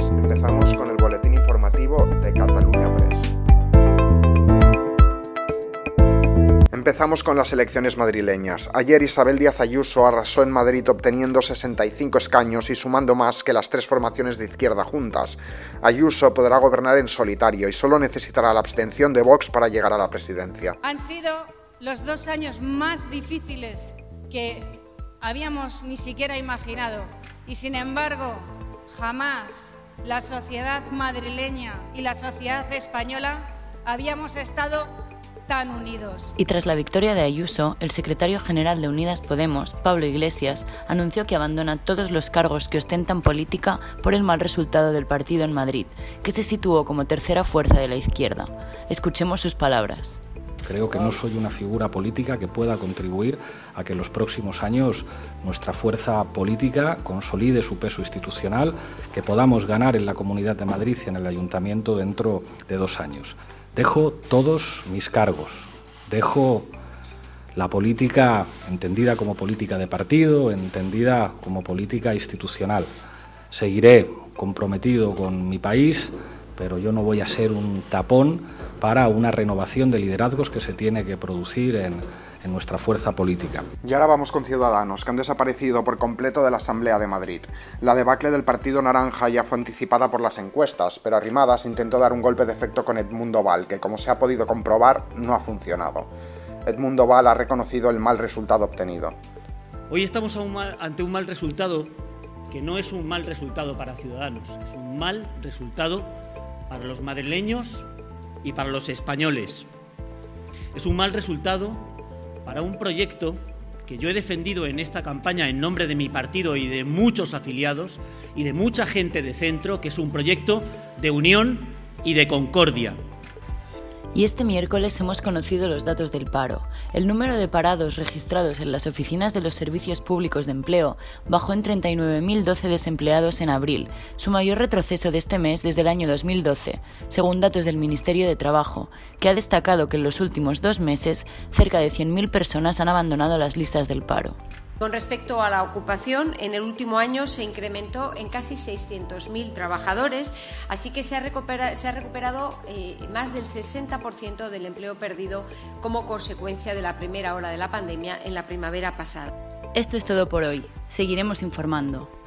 Pues, empezamos con el boletín informativo de Cataluña Press. Empezamos con las elecciones madrileñas. Ayer Isabel Díaz Ayuso arrasó en Madrid obteniendo 65 escaños y sumando más que las tres formaciones de izquierda juntas. Ayuso podrá gobernar en solitario y solo necesitará la abstención de Vox para llegar a la presidencia. Han sido los dos años más difíciles que habíamos ni siquiera imaginado y sin embargo jamás la sociedad madrileña y la sociedad española habíamos estado tan unidos. Y tras la victoria de Ayuso, el secretario general de Unidas Podemos, Pablo Iglesias, anunció que abandona todos los cargos que ostentan política por el mal resultado del partido en Madrid, que se situó como tercera fuerza de la izquierda. Escuchemos sus palabras. Creo que no soy una figura política que pueda contribuir a que en los próximos años nuestra fuerza política consolide su peso institucional, que podamos ganar en la Comunidad de Madrid y en el Ayuntamiento dentro de dos años. Dejo todos mis cargos, dejo la política entendida como política de partido, entendida como política institucional. Seguiré comprometido con mi país, pero yo no voy a ser un tapón para una renovación de liderazgos que se tiene que producir en, en nuestra fuerza política. Y ahora vamos con Ciudadanos, que han desaparecido por completo de la Asamblea de Madrid. La debacle del Partido Naranja ya fue anticipada por las encuestas, pero Arrimadas intentó dar un golpe de efecto con Edmundo Val, que como se ha podido comprobar, no ha funcionado. Edmundo Val ha reconocido el mal resultado obtenido. Hoy estamos ante un mal resultado que no es un mal resultado para Ciudadanos, es un mal resultado para los madrileños y para los españoles. Es un mal resultado para un proyecto que yo he defendido en esta campaña en nombre de mi partido y de muchos afiliados y de mucha gente de centro, que es un proyecto de unión y de concordia. Y este miércoles hemos conocido los datos del paro. El número de parados registrados en las oficinas de los servicios públicos de empleo bajó en 39.012 desempleados en abril, su mayor retroceso de este mes desde el año 2012, según datos del Ministerio de Trabajo, que ha destacado que en los últimos dos meses cerca de 100.000 personas han abandonado las listas del paro. Con respecto a la ocupación, en el último año se incrementó en casi 600.000 trabajadores, así que se ha recuperado, eh, más del 60% del empleo perdido como consecuencia de la primera ola de la pandemia en la primavera pasada. Esto es todo por hoy. Seguiremos informando.